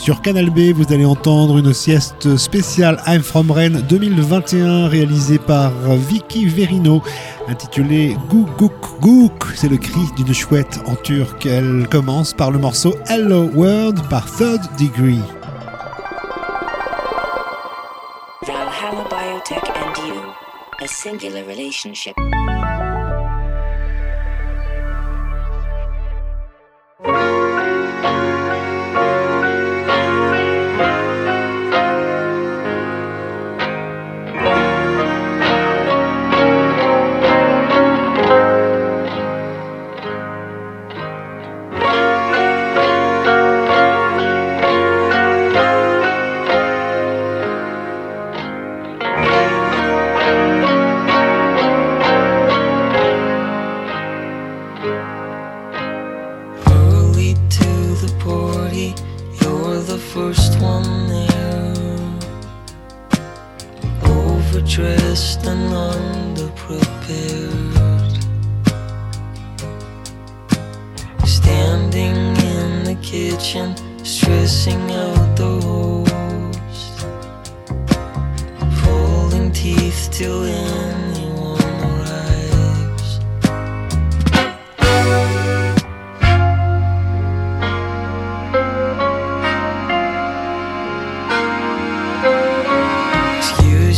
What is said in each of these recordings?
Sur Canal B, vous allez entendre une sieste spéciale I'm From Rennes 2021 réalisée par Vicky Verino intitulée Gouk Gouk C'est le cri d'une chouette en turc. Elle commence par le morceau Hello World par Third Degree.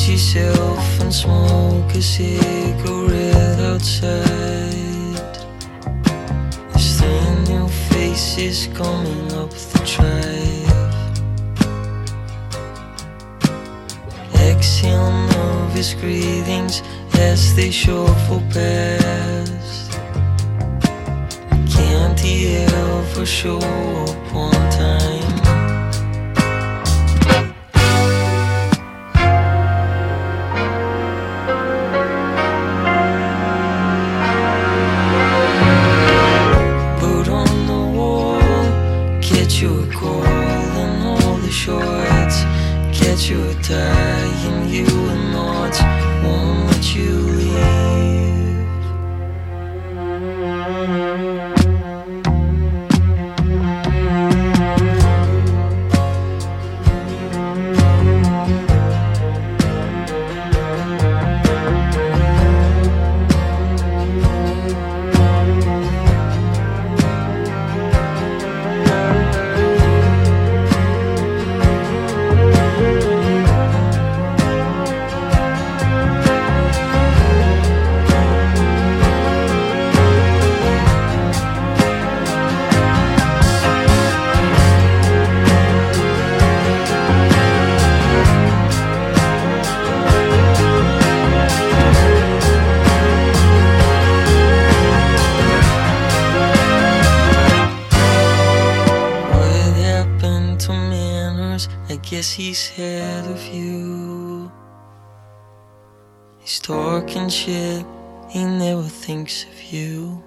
lose yourself and smoke a cigarette outside. This three new face is coming up the drive. Exhale nervous greetings as they shuffle past. Can't he ever show up on time? I guess he's head of you. He's talking shit, he never thinks of you.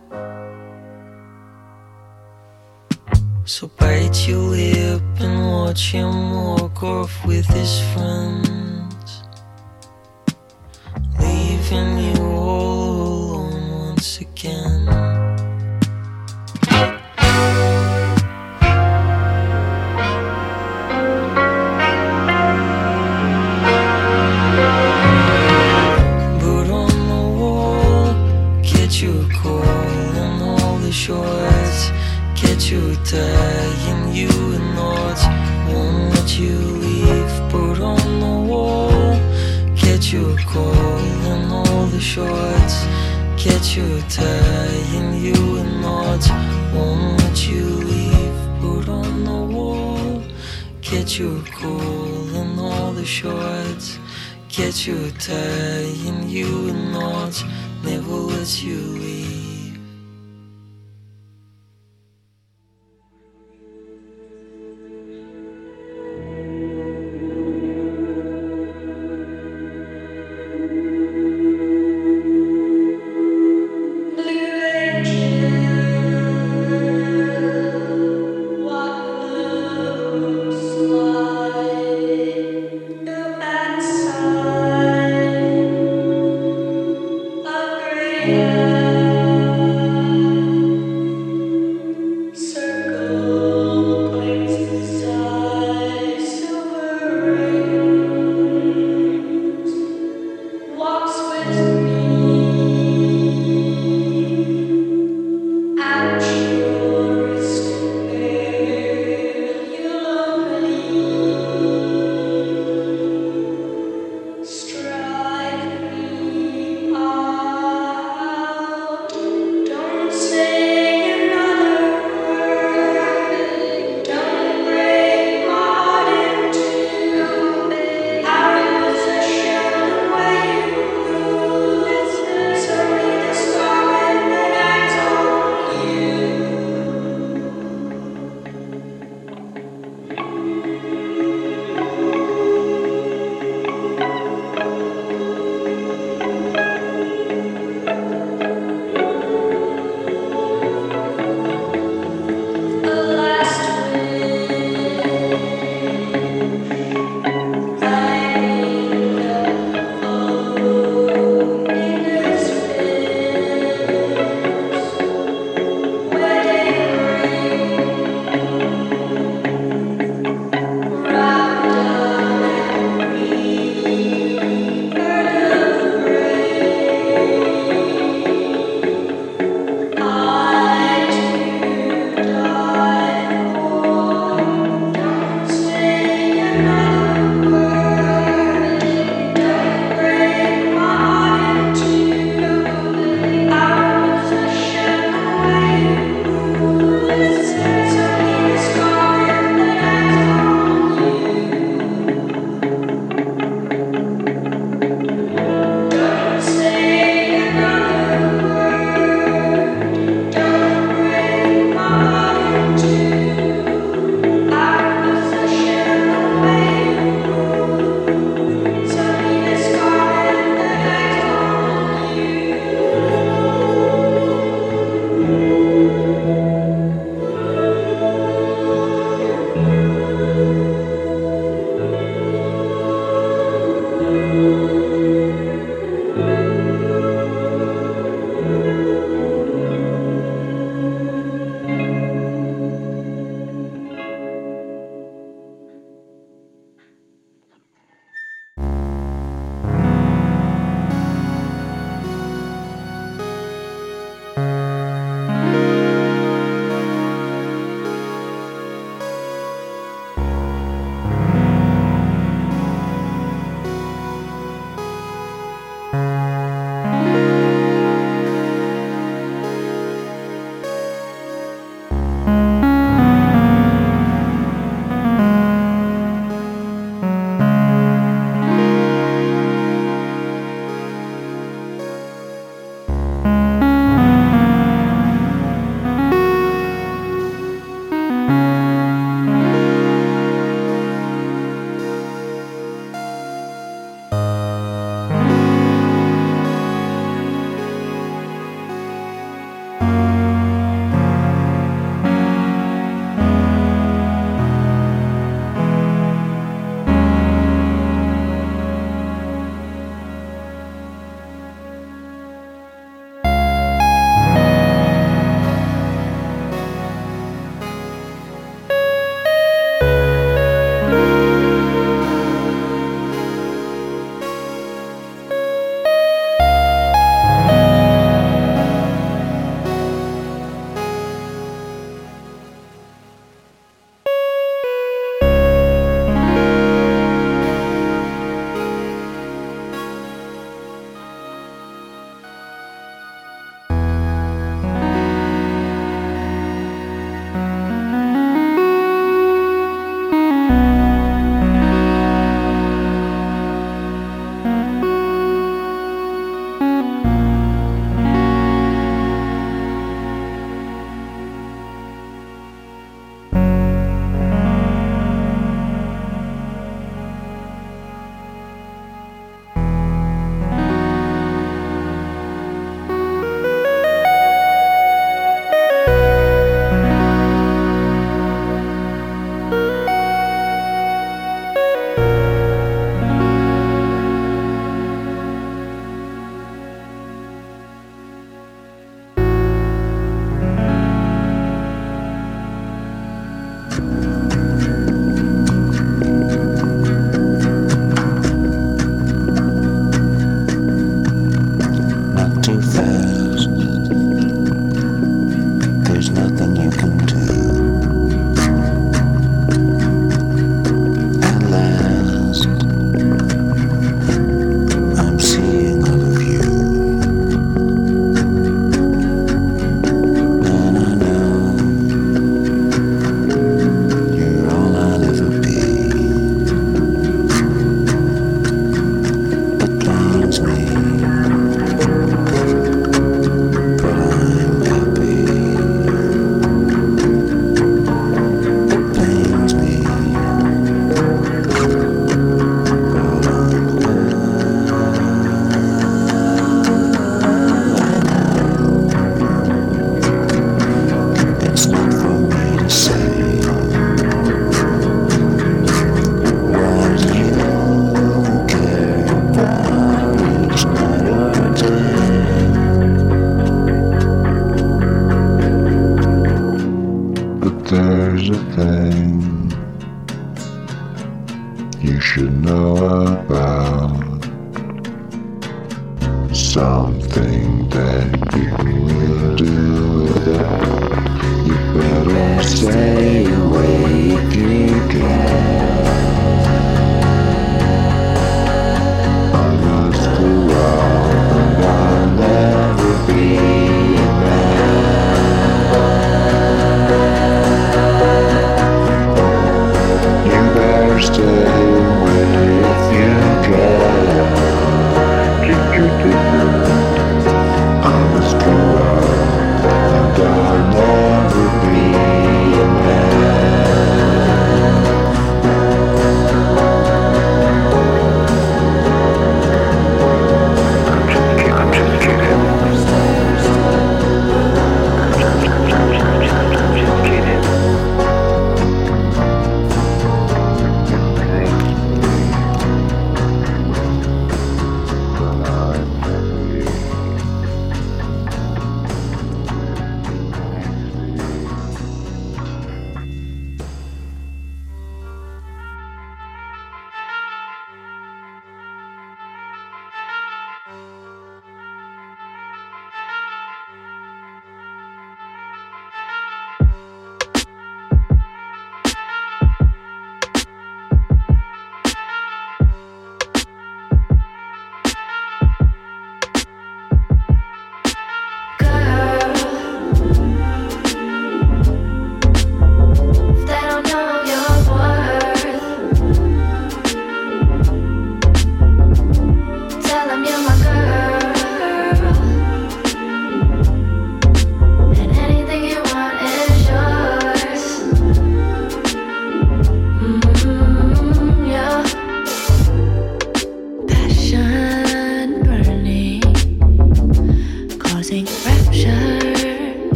So bite your lip and watch him walk off with his friends, leaving you all alone once again. dying, you and not won't let you leave. Put on the wall, call and all the shorts. Get you dying, you and not won't let you leave. Put on the wall, call and all the you you and not never let you leave. yeah.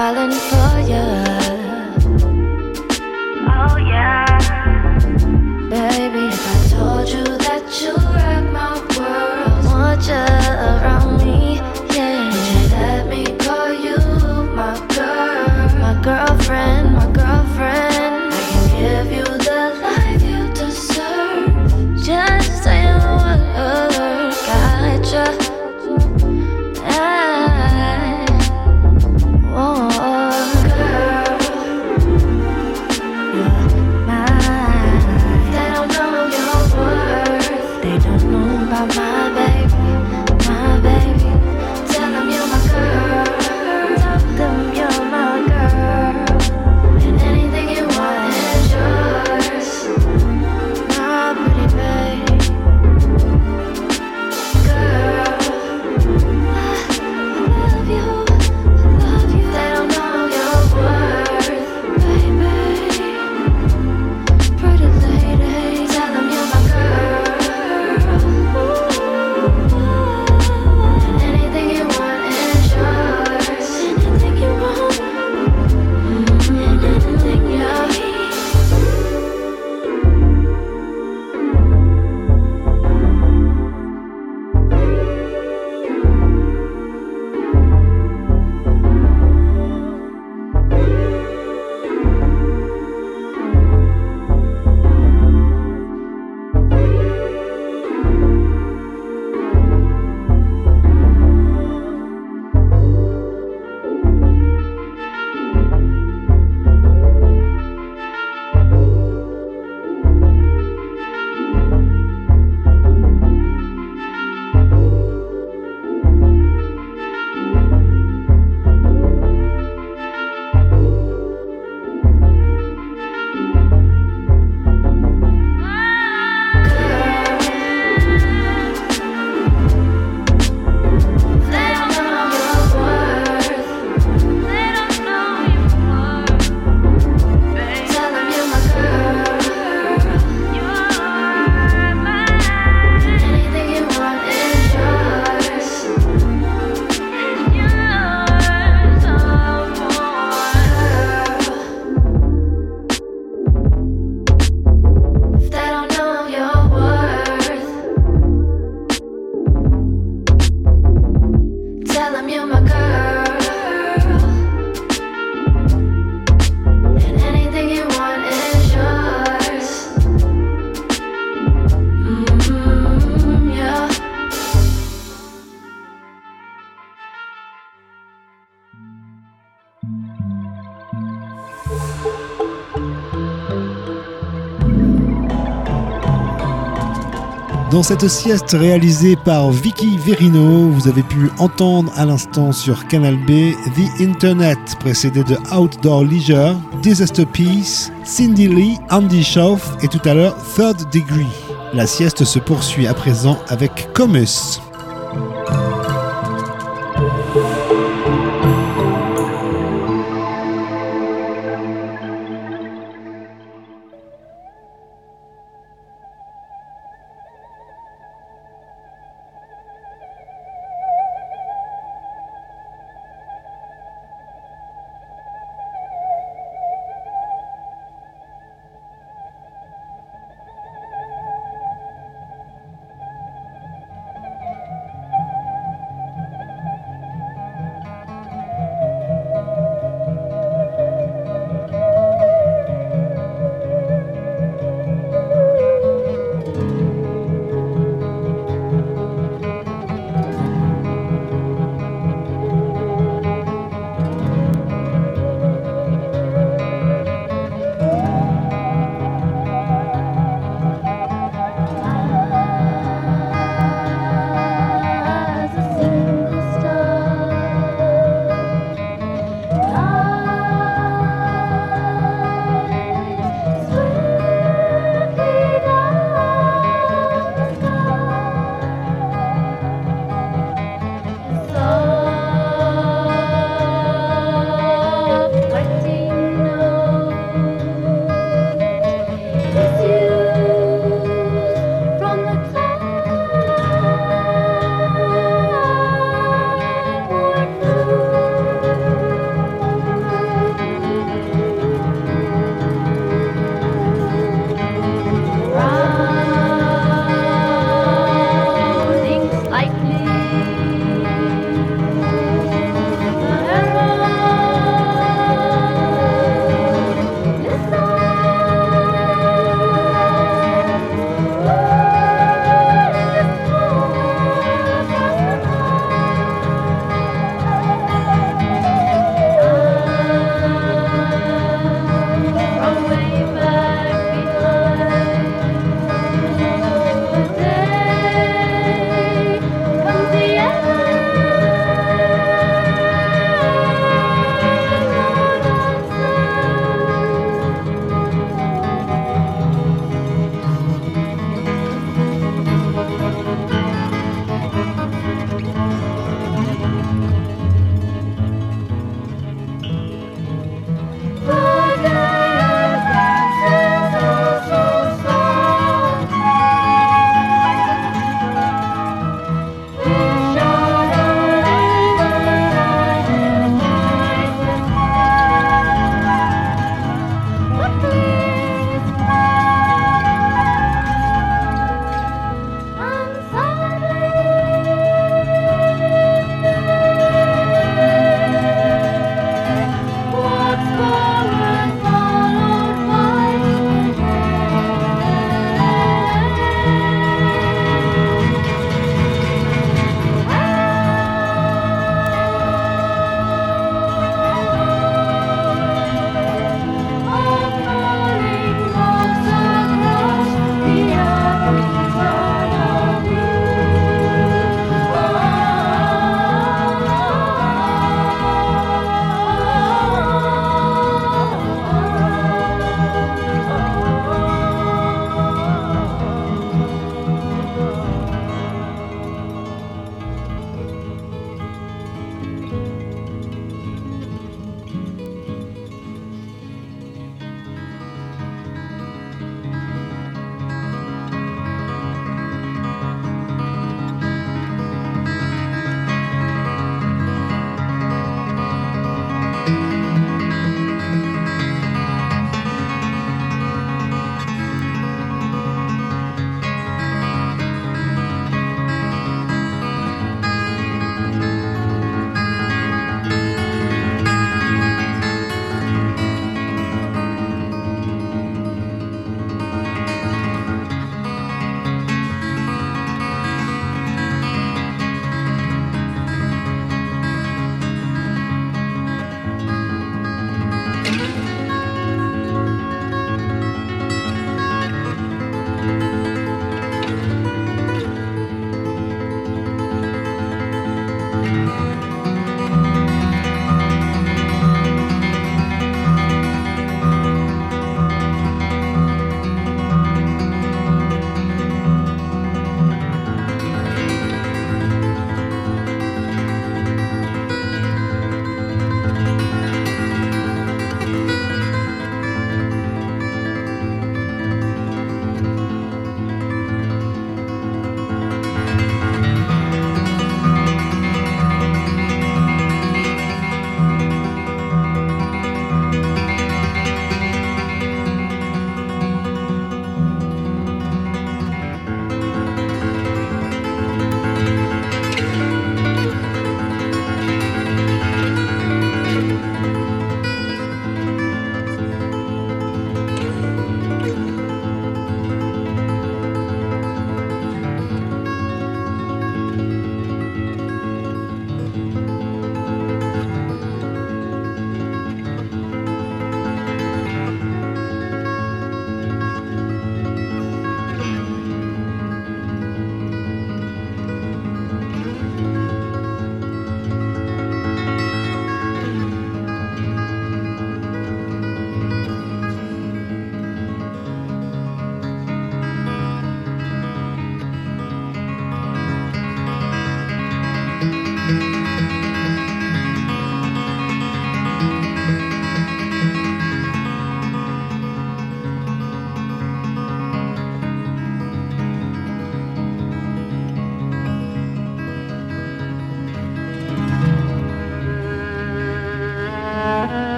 Falling Dans cette sieste réalisée par Vicky Verino, vous avez pu entendre à l'instant sur Canal B The Internet, précédé de Outdoor Leisure, Disaster Peace, Cindy Lee, Andy Schauf et tout à l'heure Third Degree. La sieste se poursuit à présent avec Comus.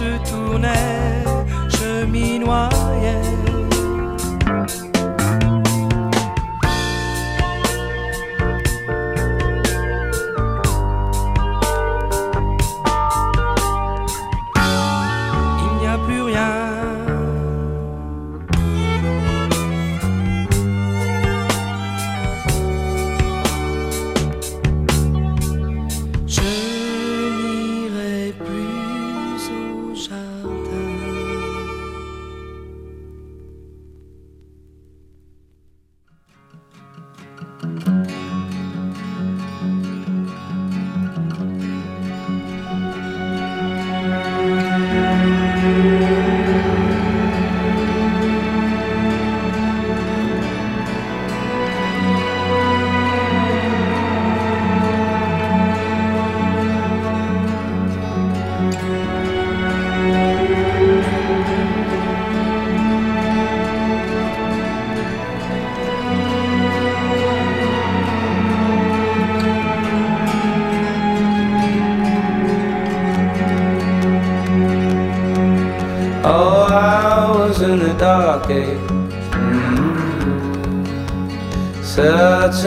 se tournait, je m'y noyais.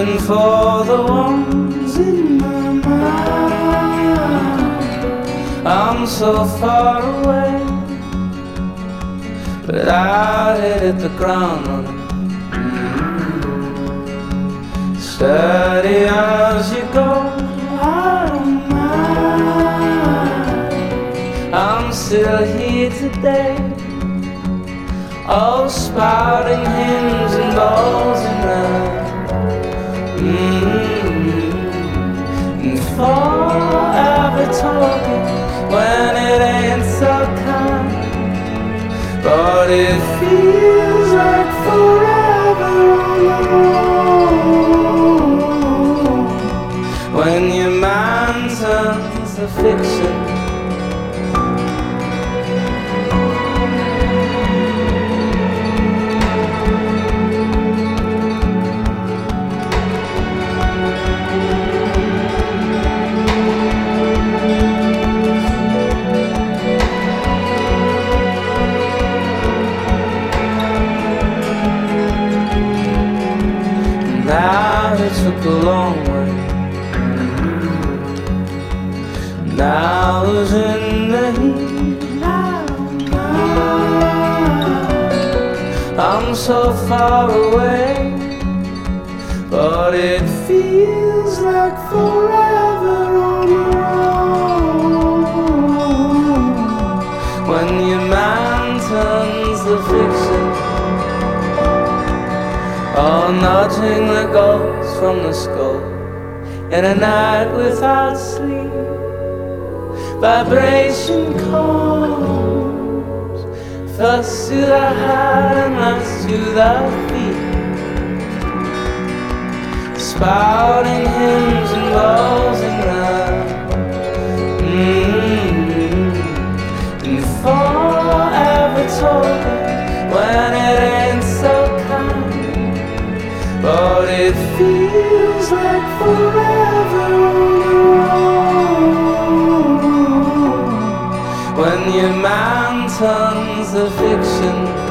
For the ones in my mind. I'm so far away, but I hit the ground running. Steady as you go, I don't mind. I'm still here today. all spouting hymns and balls talking when it ain't so kind. But it feels A long way. Now I was in the I'm so far away, but it feels like forever on the road. When your mind turns oh, to fiction. Oh, nudging the ghosts from the skull in a night without sleep. Vibration comes first to the heart and last to the feet. Spouting hymns and balls and love. Mm-hmm. And forever talking when But it feels like forever. When your mind turns fiction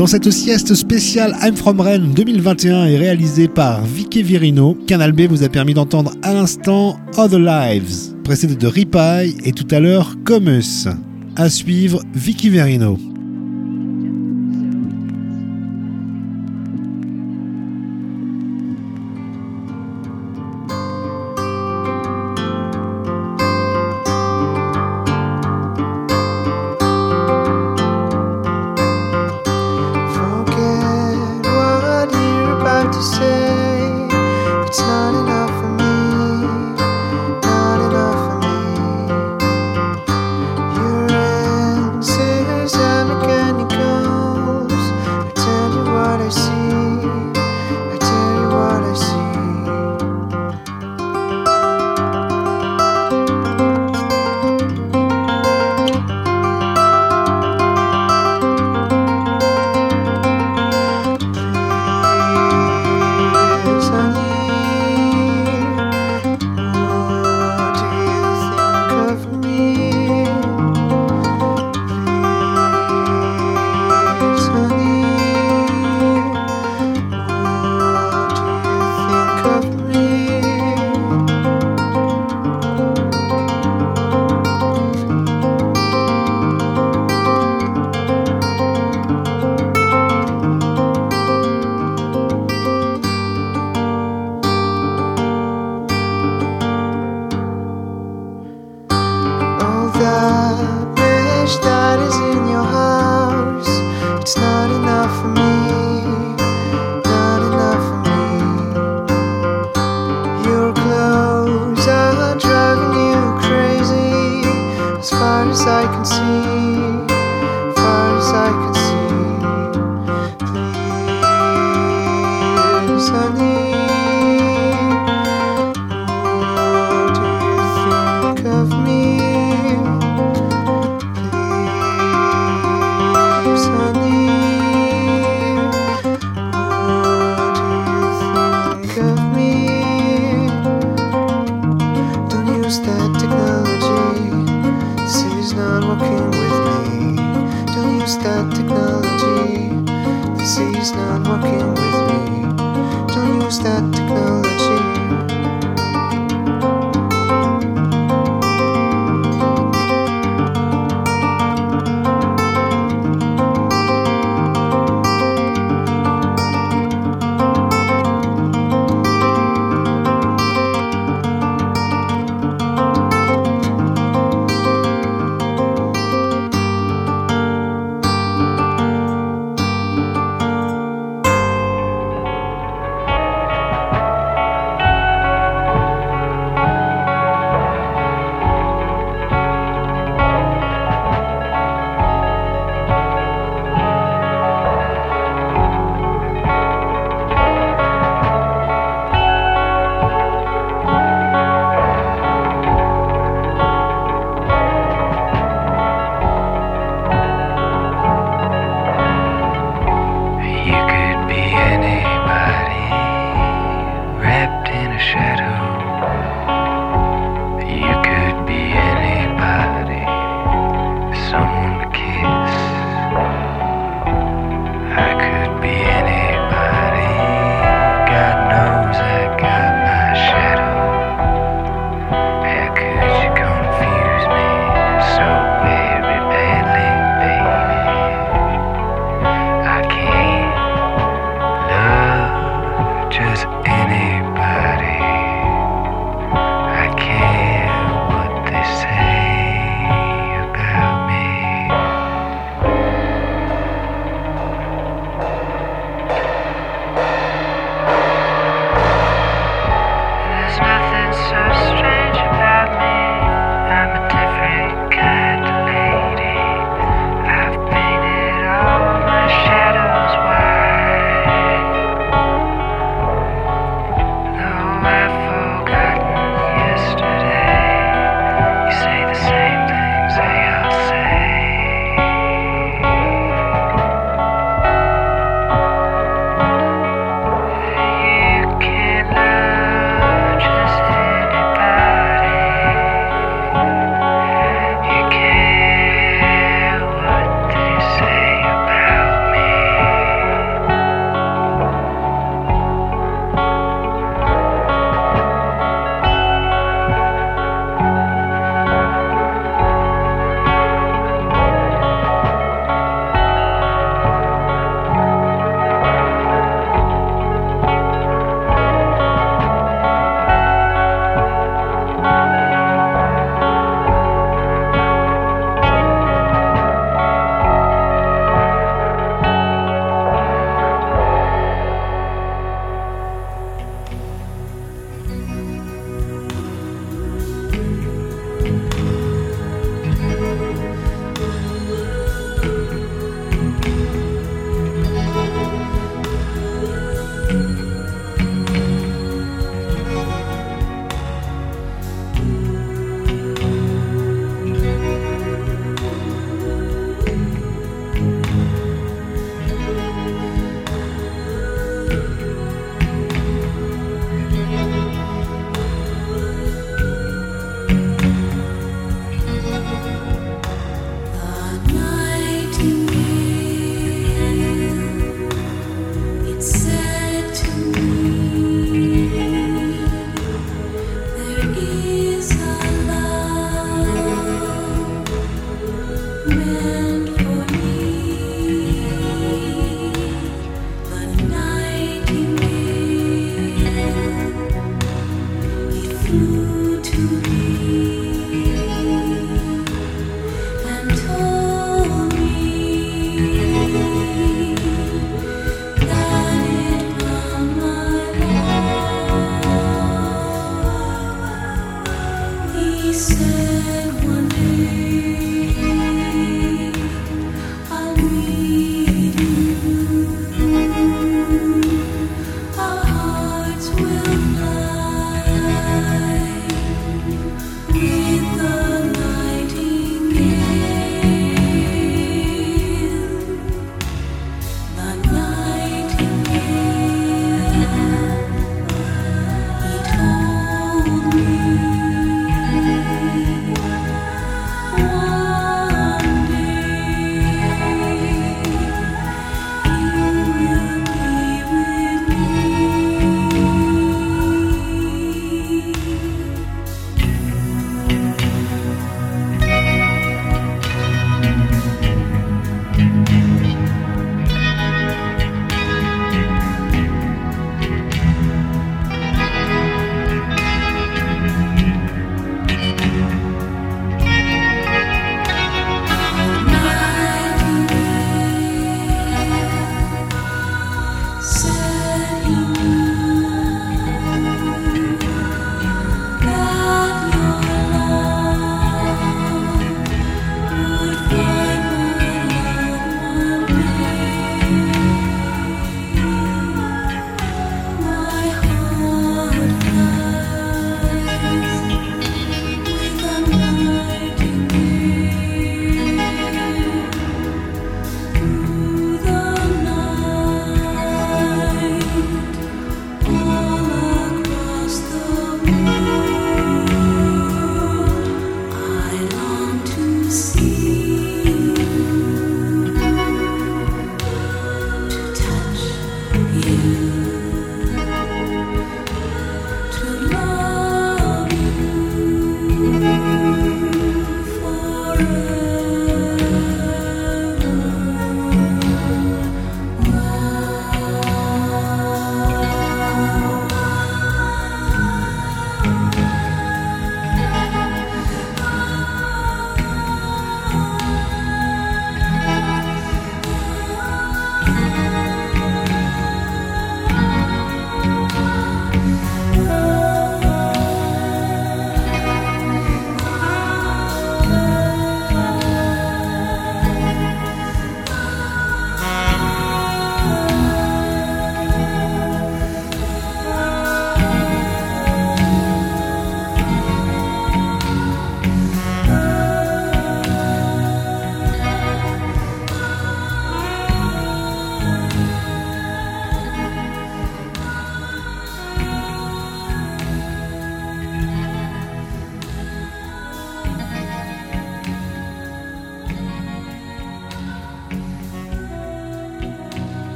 Dans cette sieste spéciale I'm From Rennes 2021 et réalisée par Vicky Virino, Canal B vous a permis d'entendre à l'instant Other Lives, précédé de Ripaille et tout à l'heure Comus. À suivre Vicky Virino.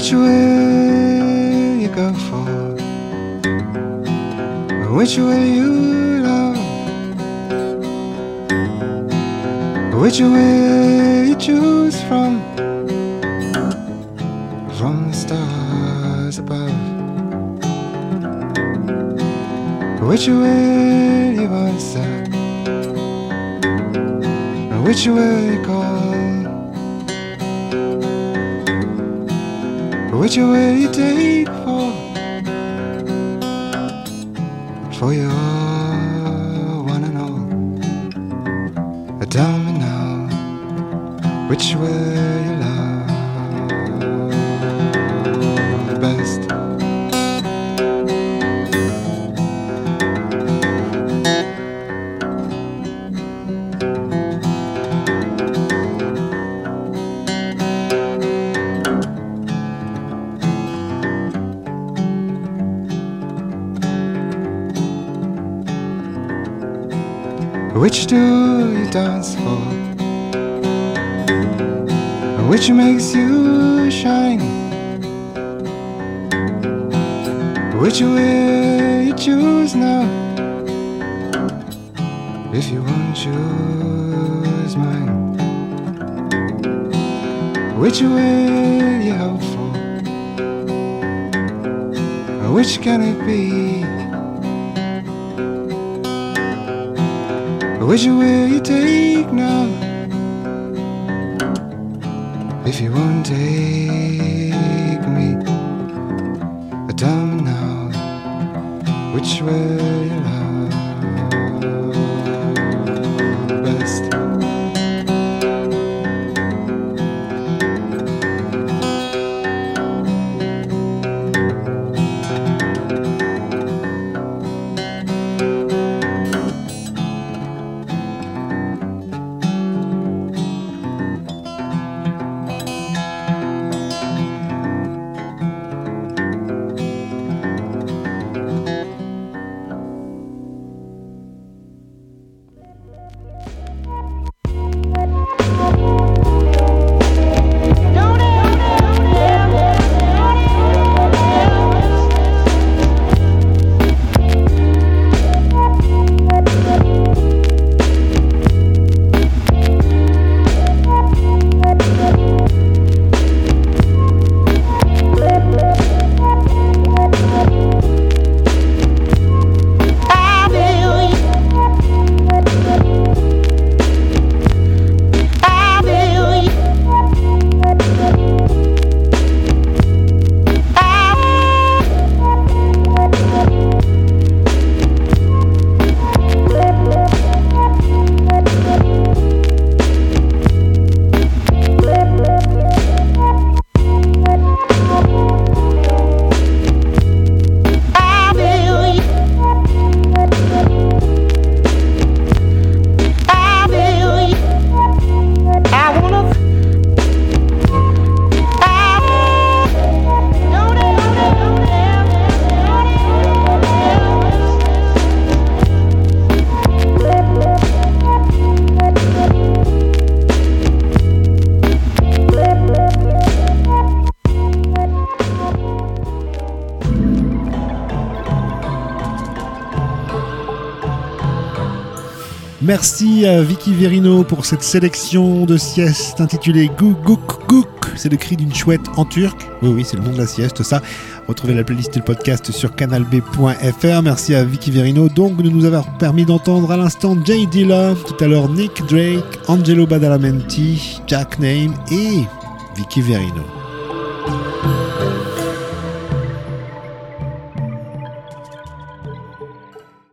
Which way you go for? Which way you love? Which way you choose from? From the stars above. Which way you answer? Which way you call? Way you take for? For your Which do you dance for? Which makes you shine? Which way you choose now? If you won't choose mine, which way you hope for? Which can it be? Which way you take now? If you won't take me, me now which way Merci à Vicky Verino pour cette sélection de sieste intitulée Gouk Gouk Gouk. C'est le cri d'une chouette en turc. Oui, oui, c'est le nom de la sieste, ça. Retrouvez la playlist et le podcast sur canalb.fr. Merci à Vicky Verino, donc, de nous avoir permis d'entendre à l'instant Jay Dilla, tout à l'heure Nick Drake, Angelo Badalamenti, Jack Name et Vicky Verino.